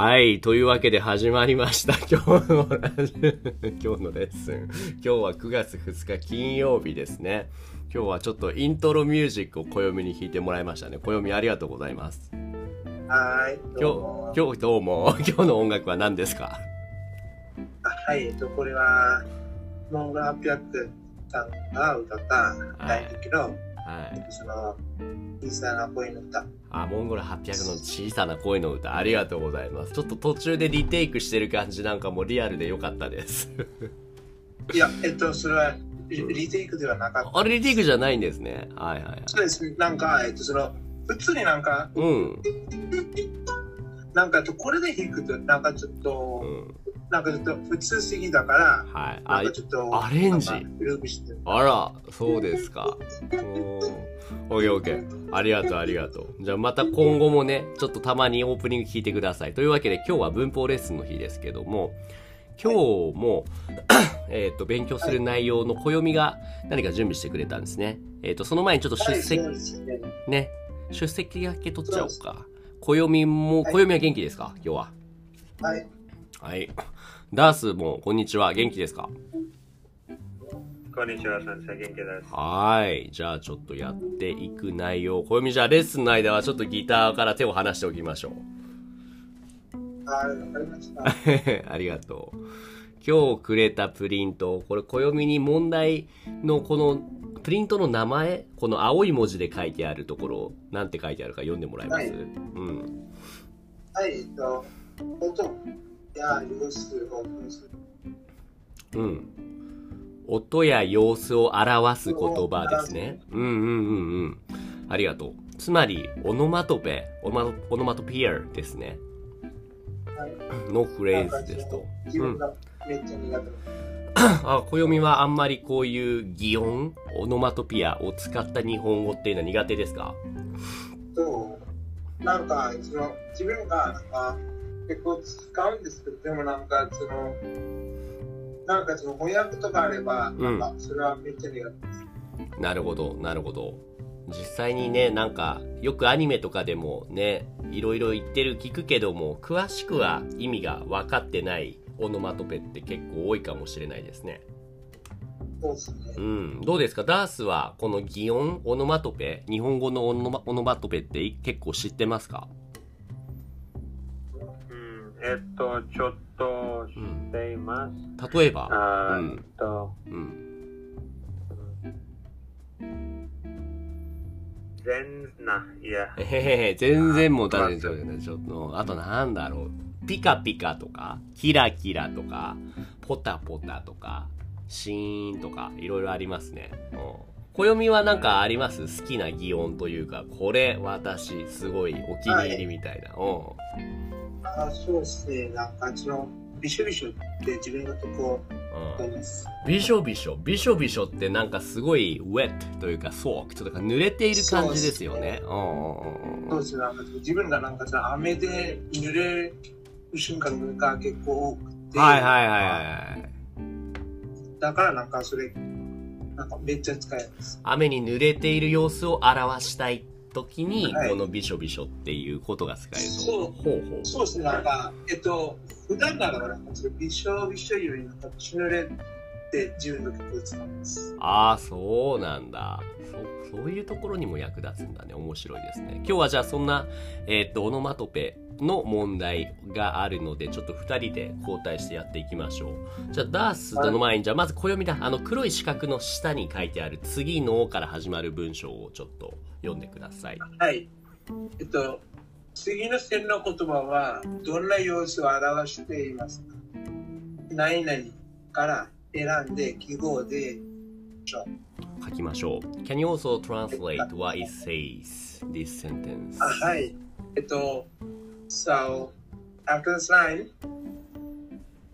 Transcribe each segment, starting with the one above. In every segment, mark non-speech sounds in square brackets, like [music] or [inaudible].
はい。というわけで始まりました。[laughs] 今日のラジ [laughs] 今日のレッスン。今日は9月2日金曜日ですね。今日はちょっとイントロミュージックを暦に弾いてもらいましたね。暦ありがとうございます。はい。今日、今日どうも。[laughs] 今日の音楽は何ですか？あはい。えっと、これは、モンゴル800さんが歌った大人気の、はい。その、小さな声の歌。あ、モンゴル800の小さな声の歌、ありがとうございます。ちょっと途中でリテイクしてる感じなんかもリアルで良かったです。[laughs] いや、えっと、それはリリテイクではなかった。あれリテイクじゃないんですね。はいはいはい。そうです。なんか、えっと、その、普通になんか、うん。なんか、えっとこれで弾くと、なんかちょっうと、ん。なんかちょっと普通すぎだから、はい。あなんか、ちょっと、アレンジ。あら、そうですか。オッケーオッケー。ありがとうありがとう。じゃあまた今後もね、ちょっとたまにオープニング聞いてください。というわけで今日は文法レッスンの日ですけども、今日も、[coughs] えっと、勉強する内容の暦が何か準備してくれたんですね。えっ、と、その前にちょっと出席、ね、出席だけ取っちゃおうか。暦も、暦は元気ですか？今日は。はい。はい。ダースも、こんにちは。元気ですか？こんにちは、先生。元気です。はい。じゃあちょっとやっていく内容。小読じゃあレッスンの間はちょっとギターから手を離しておきましょはい、わかりました。う。[laughs] ありがとう。今日くれたプリント。これ暦に問題のこのプリントの名前、この青い文字で書いてあるところ、なんて書いてあるか読んでもらえます、はいうん。はい、えっと、音うん。音や様子を表す言葉ですね。うんうんうんうん。ありがとう。つまり、オノマトペ、オノマオノマトピアですね。のフレーズですと。自分がめっちゃ苦手な。あ、暦はあんまりこういう擬音、オノマトピアを使った日本語っていうのは苦手ですか？と、なんか、自分が、なんか、結構使うんですけど、でもなんか、その、なんかその翻訳とかあれば、うんなんか、それはめっちゃ苦手です。なるほど、なるほど。実際にね、なんか、よくアニメとかでもね、いろいろ言ってる聞くけども、詳しくは意味が分かってないオノマトペって結構多いかもしれないですね。そうですね。うん。どうですか？ダースはこの擬音、オノマトペ、日本語のオノマオノマトペって結構知ってますか？うん、えっと、ちょっと知っています。例えば、あっと、うん。全な、いや、えへへへ、全然もう大丈夫ですよね。ちょっと、あとなんだろう。ピカピカとか、キラキラとか、ポタポタとか、シーンとか、いろいろありますね。うん。暦はなんかあります？好きな擬音というか、これ私すごいお気に入りみたいな。うん。あそうですね。なんか、その、びしょびしょって自分のとこ、うん。びしょびしょ、びしょびしょってなんかすごい wet というか soaked とか濡れている感じですよね。そうですね。なんか自分がなんかさ、雨で濡れる瞬間が結構多くて、はいはいはいはい。だからなんかそれ、なんかめっちゃ使えます。雨に濡れている様子を表したい時に、はいこのびしょびしょっていうことが使えると。そうほうほう。そうですね。なんか、えっと、普段ならなんかびしょびしょよりなんか濡れって自分の結構使います。ああ、そうなんだ。そそういうところにも役立つんだね。面白いですね。今日はじゃあそんな、えーっと、オノマトペの問題があるので、ちょっと二人で交代してやっていきましょう。じゃあ、ダースの前に、じゃあまず暦だ。あの黒い四角の下に書いてある次のから始まる文章をちょっと読んでください。はい。えっと、次の線の言葉はどんな様子を表していますか？何々から選んで記号でしょう。書きましょう。Can you also translate what it says, this sentence? あはい。えっと、so, after this line,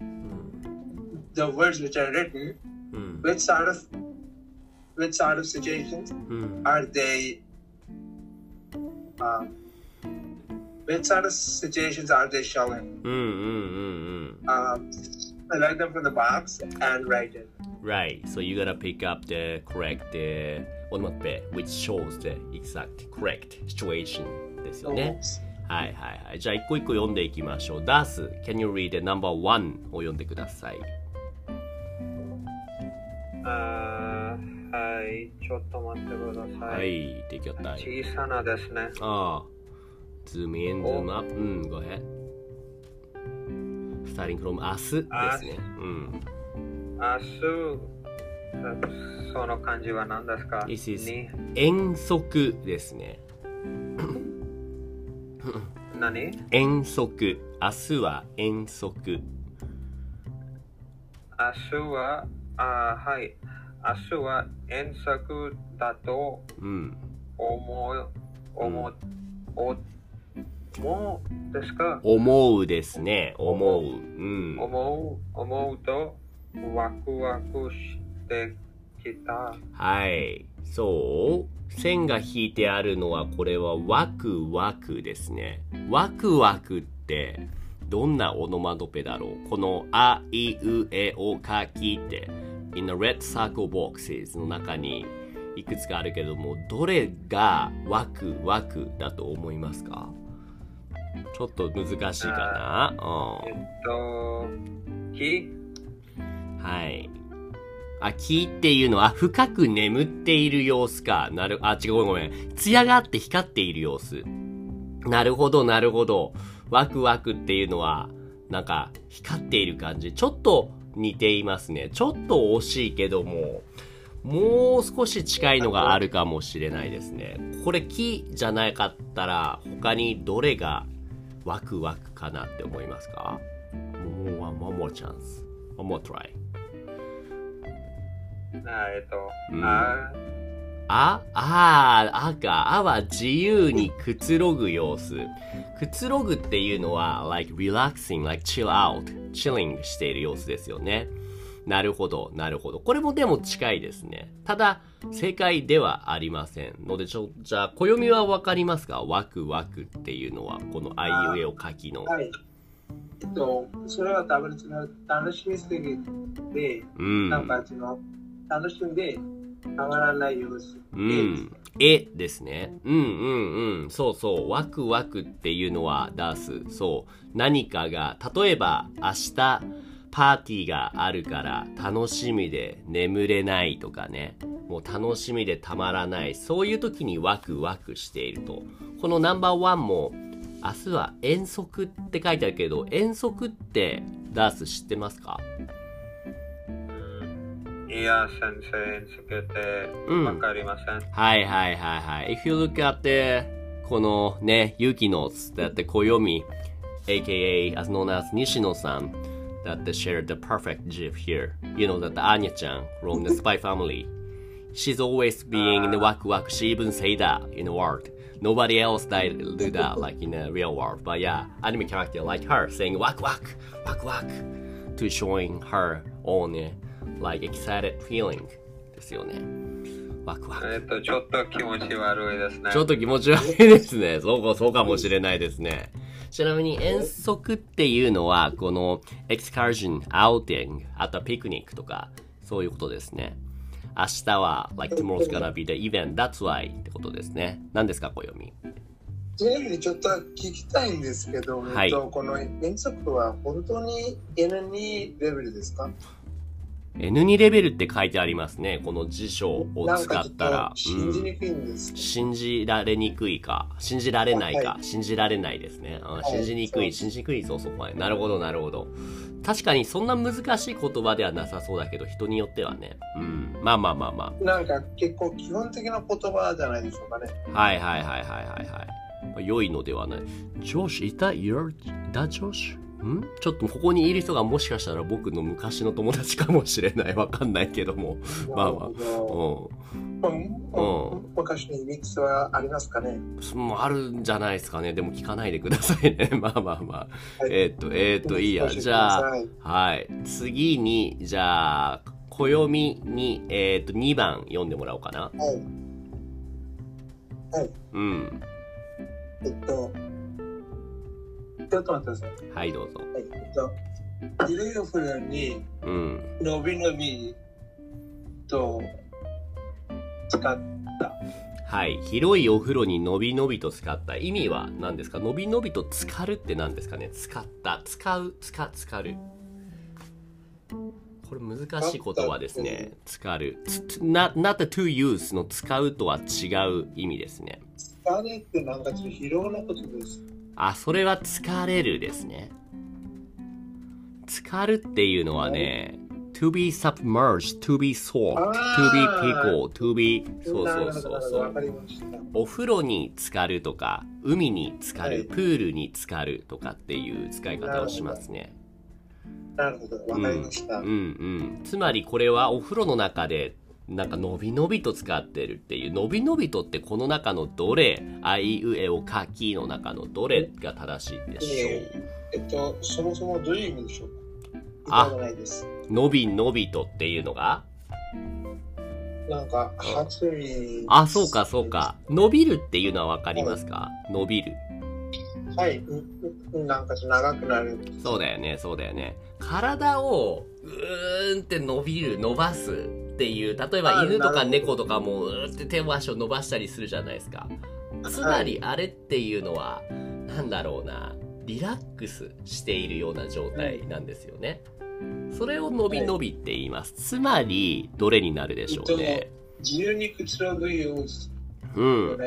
うん。 the words which are written, うん。 which sort of which sort of situations うん。 are they um, which sort of situations are they showing? うんうんうんうん。 Um, select them from the box and write it. Right. So you gotta pick up the correct uh, onomatopoeia which shows the exact correct situation ですよね。はいはいはい。じゃあ一個一個読んでいきましょう。ダース、Can you read the number one を読んでください。あーはい、ちょっと待ってくださ。はいい、take your time. 小さなですね。ああ。zoom in, zoom up. うん、go ahead. Starting from 明日ですね。うん。明日、その漢字は何ですか？This is- に？遠足ですね。何？遠足。明日は遠足。明日は、あーはい。明日は遠足だとうん。思う、思う、お思うですか？思うですね。思う。うん。思う、思うとワクワクしてきた。はい。そう。線が引いてあるのは、これはワクワクですね。ワクワクって、どんなオノマトペだろう？この、あ、いう、え、お、かきって、in the red circle boxes の中にいくつかあるけども、どれがワクワクだと思いますか？ちょっと難しいかな。うんえっと、きはい。あ、木っていうのは深く眠っている様子か。なる、あ、違う、ごめんごめん。艶があって光っている様子。なるほど、なるほど。ワクワクっていうのは、なんか、光っている感じ。ちょっと似ていますね。ちょっと惜しいけども、もう少し近いのがあるかもしれないですね。これ木じゃなかったら、他にどれがワクワクかなって思いますか？もう、one more chance. One more try. あえっと、うんああ、あー、あか。あは自由にくつろぐ様子。くつろぐっていうのは、like relaxing, like chill out, chilling している様子ですよね。なるほど、なるほど。これもでも近いですね。ただ、正解ではありません。ので、ちょ、じゃあ、暦はわかりますか？ワクワクっていうのは、このあいうえお書きの。はい。えっと、それは多分その楽しみすぎて、うん。なんかその楽しんでたまらない様子。うん。えですね。うんうんうん。そうそう。ワクワクっていうのは出す。そう。何かが、例えば明日パーティーがあるから楽しみで眠れないとかね。もう楽しみでたまらない。そういう時にワクワクしていると。このナンバーワンも明日は遠足って書いてあるけど、遠足ってダース知ってますか？いや、先生につけてうんわかりません。はいはいはいはい。If you look at the このね、ユキノスだって暦 aka as known as 西野さん that shared the perfect GIF here. You know that Anya ちゃん from the Spy Family. She's always being in the waku waku. She even say that in the world. Nobody else died, do that like in the real world. But yeah, anime character like her saying waku waku, waku waku to showing her own eh, like excited feeling ですよね。ワクワク。えっと、ちょっと気持ち悪いですね。ちょっと気持ち悪いですね。そうか、そうかもしれないですね。 ちなみに遠足っていうのは、この excursion, outing, あとはピクニックとか、そういうことですね。明日は、like tomorrow's gonna be the event, that's why ってことですね。何ですか、暦。ちなみにちょっと聞きたいんですけど、はいえっと、この遠足は本当に N2 レベルですか？N2 レベルって書いてありますね。この辞書を使ったっらと。信じうんにくいんです信じられにくいか、信じられないか、は信じられないですね。あい信じにくい、信じにくい、そうそう、はいなるほど、なるほど。確かにそんな難しい言葉ではなさそうだけど、人によってはね。うん。まあまあまあまなんか結構基本的な言葉じゃないでしょうかね。あ。はいはいはいはいはいはい。良いのではない。Josh, is that your, that Josh? ん？ちょっとここにいる人がもしかしたら僕の昔の友達かもしれない。わかんないけども。まあまあうほどうん昔にミックスはありますかね？あるんじゃないですかね。でも聞かないでくださいね。[laughs] まあまあまあ。はいえーっと、えーっと、いいや。じゃあ、はい。次に、じゃあ、暦に、えーっと、2番読んでもらおうかな。はい。はい。うん。えっと、ちょっと待ってください。はい、どうぞ。はい。えっと、ビレーフルにうん。伸び伸びと使った。はい。広いお風呂にのびのびと使った意味は何ですか？のびのびと浸かるって何ですかね？使った。使う。使、浸かる。これ難しい言葉ですね。浸かる。つつ not, to use の使うとは違う意味ですね。疲れってなんかちょっと疲労のことです。あ、それは疲れるですね。浸かるっていうのはね、to be submerged, to be soaked, あ to be ー pickled, to be そうそうそうそう。お風呂に浸かるとか、海に浸かる、はいプールに浸かるとかっていう使い方をしますね。なるほど、わかりました。うんうん。つまりこれはお風呂の中でなんかのびのびと使ってるっていう、のびのびとってこの中のどれ、あいうえおかきの中のどれが正しいでしょええっと、そもそもどういう意味でしょうか？あ聞いたことないです。う。のびのびとっていうのが？なんか、発音あ、そうかそうか。伸びるっていうのはわかりますか？伸びる。はい、うなんか長くなる。そうだよね、そうだよね。体をうーんって伸びる、伸ばすっていう、例えばあ犬とか猫とかもうーって手足を伸ばしたりするじゃないですか。つまりあれっていうのは、なんだろうな、リラックスしているような状態なんですよね。それを伸び伸びって言います。つまり、どれになるでしょうね。自由にくつろぐ様子うん。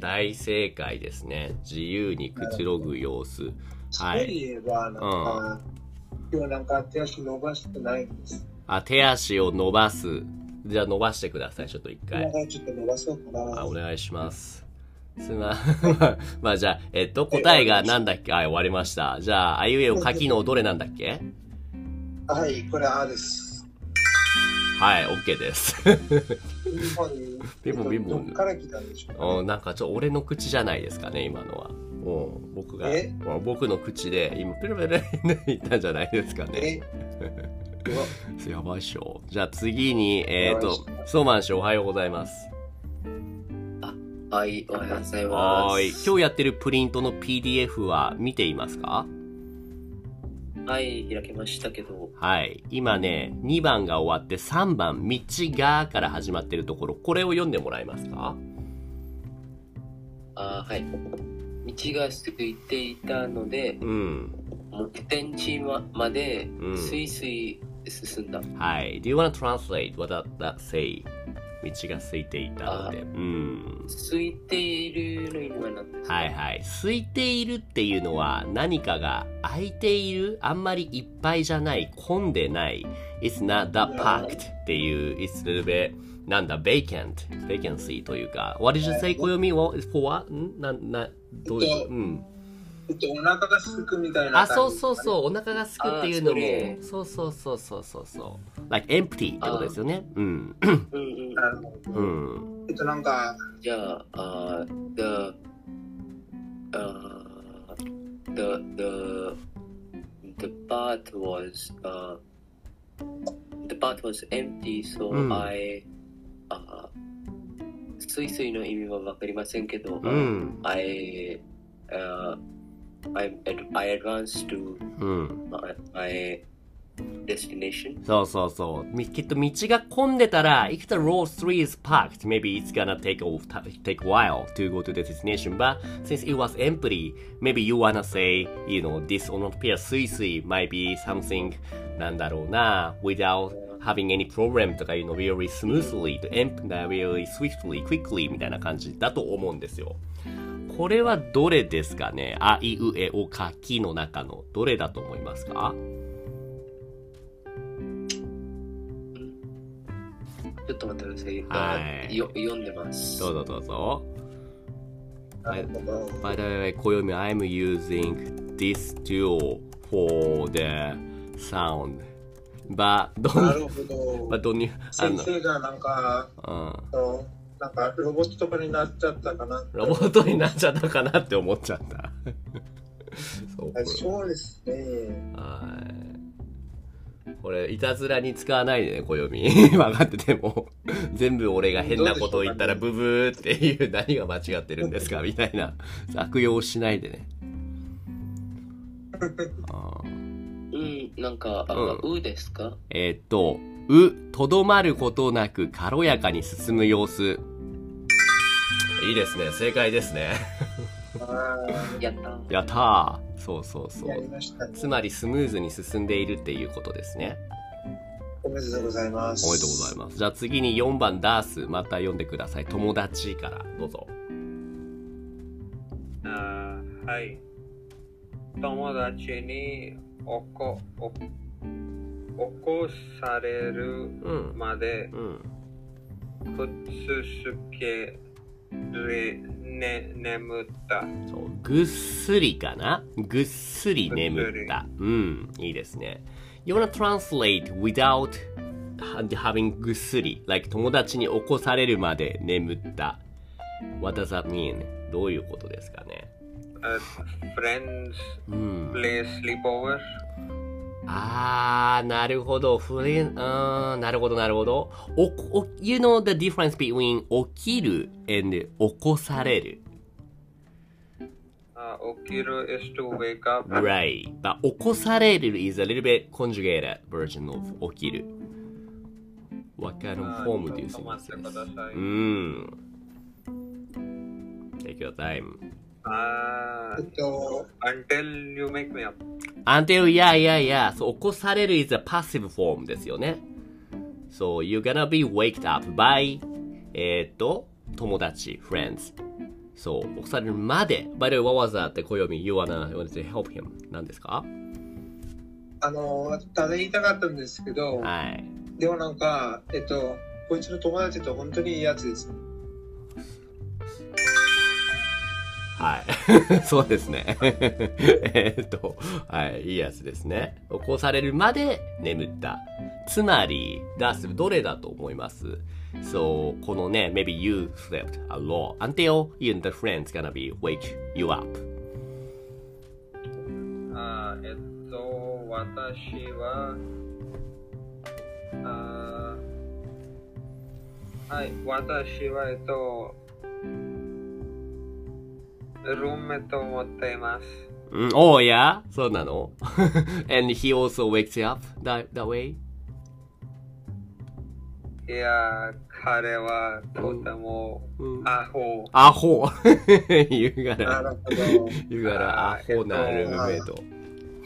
大正解ですね。自由にくつろぐ様子。はい今日なんか手足伸ばしてないんです。あ、手足を伸ばす。じゃあ伸ばしてください、ちょっと一回。今ちょっと伸ばそうかな。あ、お願いします。すま、[laughs] まあじゃあ、えっと、答えがなんだっけ？あ、終わりました。じゃあ、あいうえお書きのどれなんだっけ？はい、これあです。はい、OK です。ピンポンピンポンどっから来たんでしょうか、うんなんかちょ、俺の口じゃないですかね、今のは。うん、僕が僕の口で、今、ペロペロって言ったんじゃないですかね。やばいっしょ。じゃあ次に、えっ、とやばいっし、ソーマン氏おはようございます。はい、おはようございます。はーい。今日やってるプリントの PDF は見ていますか？はい、開けましたけど、はい。今ね、2番が終わって3番、道がから始まってるところ、これを読んでもらえますか？あはい。道が空いていたので、うん。目的地ままでうんスイスイ進んだ。はい。Do you want to translate what that say? 道が空いていたので。うん。空いているの意味は何ですかはいはい。空いているっていうのは何かが空いている、あんまりいっぱいじゃない、混んでない。It's not that packed っていう、It's a little bit なんだ、vacant, vacancy というか。What did you say? 暦は for what? んな、な、どういう、うん。えっと、お腹が空くみたいなあ、感じ。そうそうそう、お腹がすくっていうのも、そうそうそうそうそうそう。like empty ってことですよね。うん。うんうん。なるほど。うん。えっと、なんか、じゃあ、あ the, uh, the, the, the bath was, uh, the bath was empty, so うん I, uh, スイスイの意味はわかりませんけど、うん。I, uh, I, I advanced to うん。my, my destination. そうそうそう。みきっと道が混んでたら、if the road 3 is packed, maybe it's gonna take a, take a while to go to the destination. But since it was empty, maybe you wanna say, you know, this onomatopoeia スイスイ might be something なんだろうな、without having any problem とかいうの really smoothly, to emp- really swiftly, quickly みたいな感じだと思うんですよ。これはどれですかね？あいうえおかきの中のどれだと思いますか？ちょっと待ってください。はいあよ読んでます。どうぞどうぞ。なるほど。By the way, Koyomi, I'm using this tool for the sound. But どな？んるほど。but don't you, あ先の、生がなんか、うん、なんかロボットとかになっちゃったかな。ロボットになっちゃったかなって思っちゃった。[laughs] そうそうですね。はい。これ、いたずらに使わないでね、暦。[laughs] 分かってても。全部俺が変なことを言ったらブブーっていう何が間違ってるんですかみたいな [laughs] 悪用しないでね。あーうん、なんか、あううですか？えーっと、う、とどまることなく軽やかに進む様子。いいですね。正解ですね。あやったー。やったー。そうそうそう。つまりスムーズに進んでいるっていうことですね。おめでとうございます。おめでとうございます。じゃあ次に4番ダース、また読んでください。友達からどうぞ。あーはい。友達におこ、お、起こされるうん。までうん。くっつけれ、ね、眠った。そう、ぐっすりかなぐっすり眠った。うん、いいですね。You wanna translate without having ぐっすり。like 友達に起こされるまで眠った。What does that mean? どういうことですかね Uh, friends うん。play sleepover. あー、なるほど。フレン、あー、なるほど、なるほど。お、お、you know the difference between 起きる and 起こされる。Uh, okiru is to wake up. Right. But 起こされる is a little bit conjugated version of 起きる。What kind of あー form do you ちょっと think 待って this く is? ださい。うん。Take your time. あえっと、until you make me up. Until, yeah, yeah, yeah. そう、起こされる is a passive form ですよね。So, you're gonna be waked up by, えーっと、友達、friends. そう、起こされるまで。By the way, what was that? って暦、you wanna, you wanna help him. 何ですかあの、ただ言いたかったんですけど、はい。でもなんか、えっと、こいつの友達と本当にいいやつです。はい。[laughs] そうですね。[laughs] えっと、はい、いいやつですね。起こされるまで眠った。つまり、ダス、どれだと思います？そう、このね、maybe you slept a lot until you and the friends gonna be wake you up. あえっと、私は、あはい、私は、えっと、ルームメイトを持っています。うん、oh yeah? そうなの [laughs] ?and he also wakes up that, that way? いや、彼はとてもうんアホ。アホ [laughs] 言うがなら。言うがらアホなルームメイト。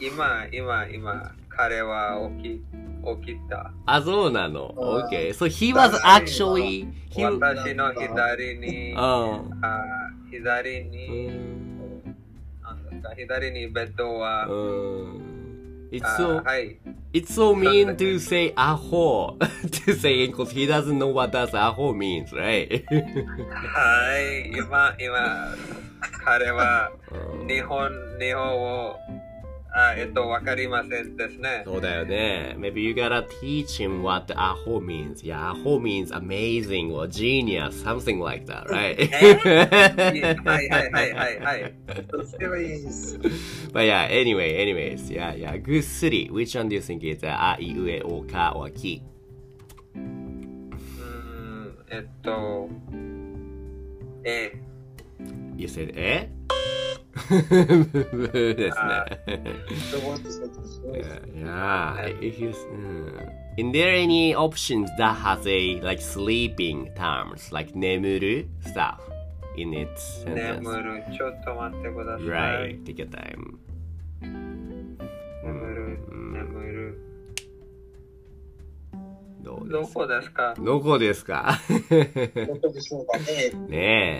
今、今、今、彼は起き、起きた。あ、そうなの？あ Okay. So he was actually, 私の左に、うん。あ左うに、んなんか左にベッドは、うん。It's あ so, はい。it's so mean to say アホ to say because he doesn't know what does アホ means, right? はい、今、今、彼はうん日本、日本を、あえっと、わかりませんですね。そうだよね。Maybe you gotta teach him what アホ means. Yeah, アホ means amazing or genius, something like that, right? はいはいはいはいはい。どうすればいいです。But yeah, anyway, anyways, yeah, yeah. ぐっすり。Which one do you think is あいうえおか or きうーん、えっと、え、You said えですあね。ロボットそうですね Yeah, yeah. If you, mm. In there any options that has a like sleeping terms, like 眠る stuff in its 眠 [laughs] sentence? る。ちょっと待ってください。 Right, take your time. どうですどこですか？どこですか？どこでしょうかね。ね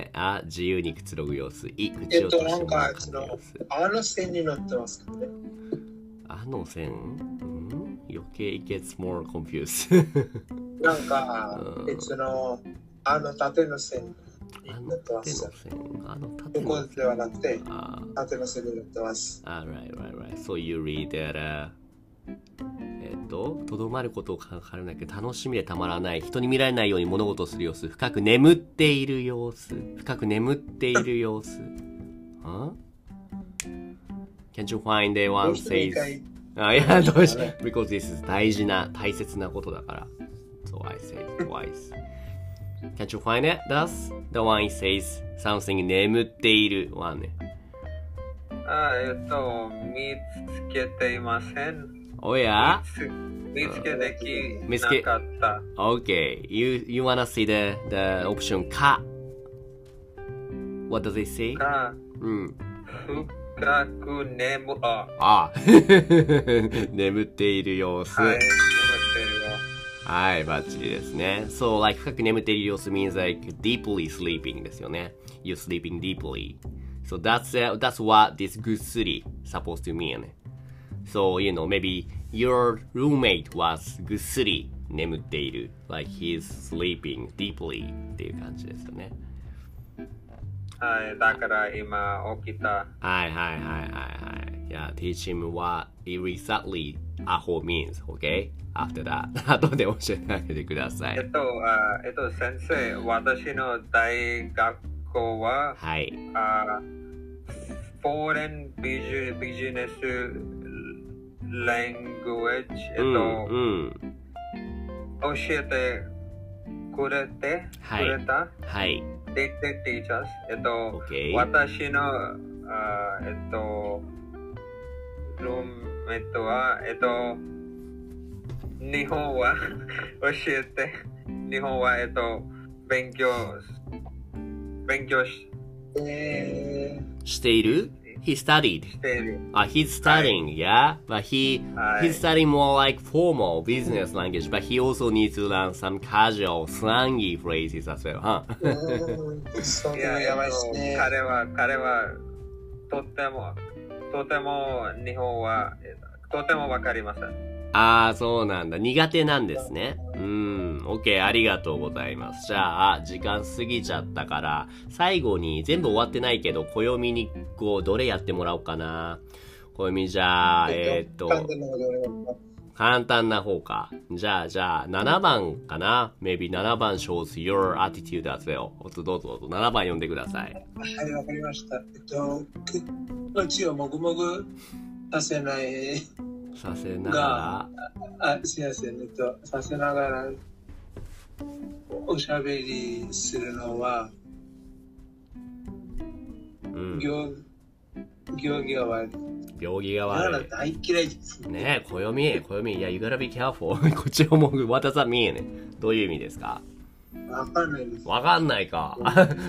え、あ、自由にくつろぐ様子。い、えっと、口を閉じなんか、のあの線に乗ってますけどね？あの線？うん？余計 it gets more confused. なんかうん、別の、あの縦の線にの縦ってますの。線？あの縦の線横ではなくて、あ縦の線に乗ってます。あ、right, right, right. So you read that, uh, えっと、とどまることを考えなきゃ楽しみでたまらない。人に見られないように物事をする様子。深く眠っている様子。深く眠っている様子。[laughs] huh? Can't you find the ど one says あ、いや、どうし because this is 大事な、大切なことだから。So I say twice. Can't you find it? That's the one says something 眠っている one ね。あえっと、見つけていません。おや見つけできなかった。Okay. You, you wanna see the, the option か What does it say? がうん。深く眠ああ眠っている様子。はい眠ってるよはい、バッチリですね。そう、like 深く眠っている様子 means like deeply sleeping ですよね。You're sleeping deeply. So that's, uh, that's what this ぐっすり supposed to mean. So, you know, maybe your roommate was ぐっすり眠っている。like he's sleeping deeply っていう感じですよね。はいだから今起きたはいはいはいはいはい。いや、teach him what exactly アホ means, okay? After that. 後で教えてあげてください。えっとあえっと先生私の大学校ははい。あフォーレンビジビジネスラングエッジえっうん、と、うん。教えてくれて、はい。くれた？はい。They they teach us えっと、OK 私のあえっとルームメイトはえっと日本は？[laughs] 教えて。日本はえっと勉強勉強しえしている？?He studied. しているあ、he's studying, yeah? But he, はい he's studying more like formal business language, but he also needs to learn some casual, slangy phrases as well, huh? いややばいですねと。彼は彼はとってもとても日本はえっととてもわかりませんああ、そうなんだ。苦手なんですね。うん。OK、ありがとうございます。じゃあ、時間過ぎちゃったから、最後に全部終わってないけど、暦にこう、どれやってもらおうかな。暦じゃあ、えーっと、簡単な方か。じゃあ、じゃあ、7番かな ?maybe 7番 shows your attitude as well. おっと、どうぞどうぞ。7番読んでください。はい、わかりました。えっと、口をもぐもぐさせない、させながあ、すいません、えっと、させながら、おしゃべりするのは、ら、うん。行、行儀が悪い。行儀が悪い。大嫌いです。ねえ、暦、暦。いや、you gotta be careful. [laughs] こっちをもぐ、what does that mean? どういう意味ですか？わかんないです。わかんないか。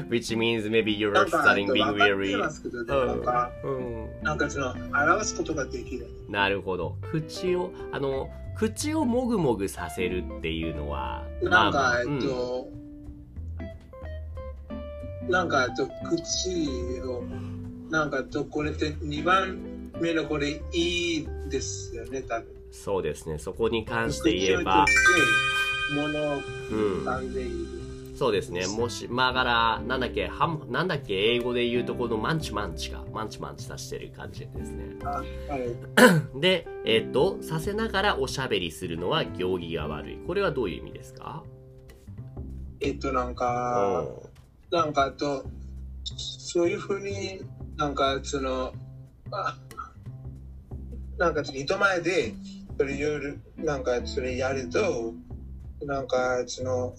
which means maybe you're なんか、starting わ being かって weary. ますけど、なんか、うん。なんかその、表すことができない。なるほど。口を、あの、口をもぐもぐさせるっていうのは、なんか、えうんっと、なんか、えっと、口を、なんか、えっと、これって2番目のこれいいですよね、多分。そうですね。そこに関して言えば口を、閉じて、物をうん。噛んでいる。そうですね。もし、まあだから、なんだっけ、はん、なんだっけ、英語で言うとこのマンチマンチか。マンチマンチさしてる感じですね。あはい。[coughs] で、えっと、させながらおしゃべりするのは行儀が悪い。これはどういう意味ですか？えっと、なんうか、ん。なんか、あと、そういうふうになんか、その、あなんか、人前で、それ夜、なんか、それやると、なんか、その、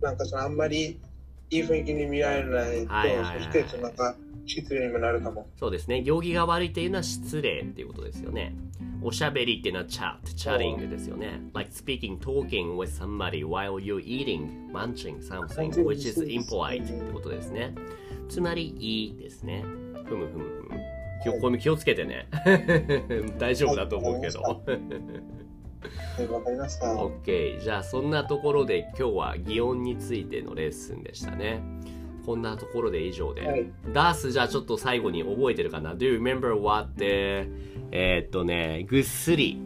なんか、その、あんまりいい雰囲気に見られないと、はいはいはいそして、なんか、失礼にもなるかも。そうですね。行儀が悪いっていうのは失礼っていうことですよね。おしゃべりっていうのは chat、chatting ですよね。like speaking, talking with somebody while you're eating, munching something, which is impolite ってことですね。つまり、いいですね。ふむふむふむ。今日、これ気をつけてね。[laughs] 大丈夫だと思うけど。はい、わかりました。OK。じゃあ、そんなところで今日は擬音についてのレッスンでしたね。こんなところで以上で。はい。ダースじゃあちょっと最後に覚えてるかな ?Do you remember what the えーっとね、ぐっすり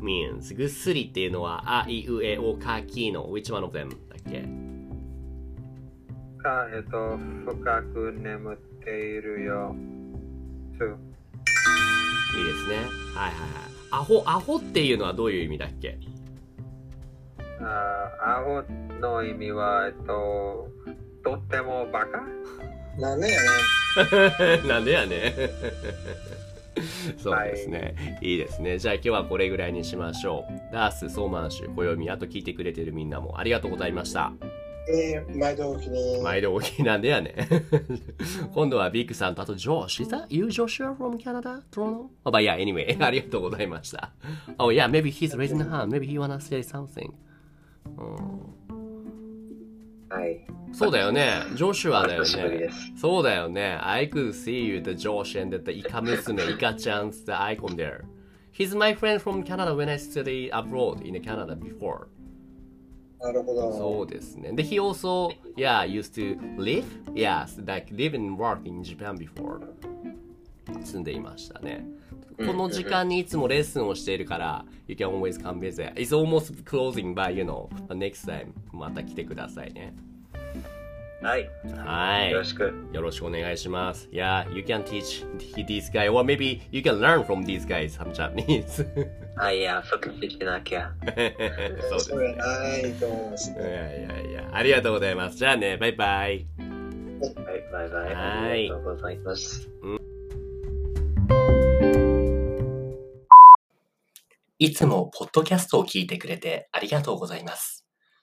means? ぐっすりっていうのはあいうえおかきの which one of them? だっけ？か、えっと、深く眠っているよ。いいですね。はいはいはい。アホ、アホっていうのはどういう意味だっけ？あアホの意味は、えっと、とってもバカ？なんでやね。[laughs] なんでやね [laughs] そうですね、い、いですね。じゃあ今日はこれぐらいにしましょう。ダース、ソーマンシュ、暦、あと聞いてくれてるみんなもありがとうございました。えー、毎度お気に。毎度大きいなんでやね今度はビッグさんとあとジョーシュ。Is that you, Joshua from Canada? Toronto? Oh, but yeah, anyway, ありがとうございました。Oh yeah, maybe he's raising a hand. Maybe he wanna say something. うんはい。そうだよね。ジョシュアだよね。そうだよね。I could see you, the Josh and the イカ娘、イカちゃん the icon there. He's my friend from Canada when I studied abroad in Canada before. なるほど。そうですね。で、he also, yeah, used to live, yes, like live and work in Japan before. 住んでいましたね。この時間にいつもレッスンをしているから、you can always come visit. It's almost closing by, you know, next time また来てくださいね。はい。はい。よろしく。よろしくお願いします。Yeah, you can teach this guy, or maybe you can learn from these guys some Japanese. [laughs] はい、いや、復帰しなきゃ。[laughs] そうですそれないと思いますいね。やいやいや、ありがとうございます。じゃあね、バイバイ。はい、バイバイ。はいありがとうございます。いつもポッドキャストを聞いてくれてありがとうございます。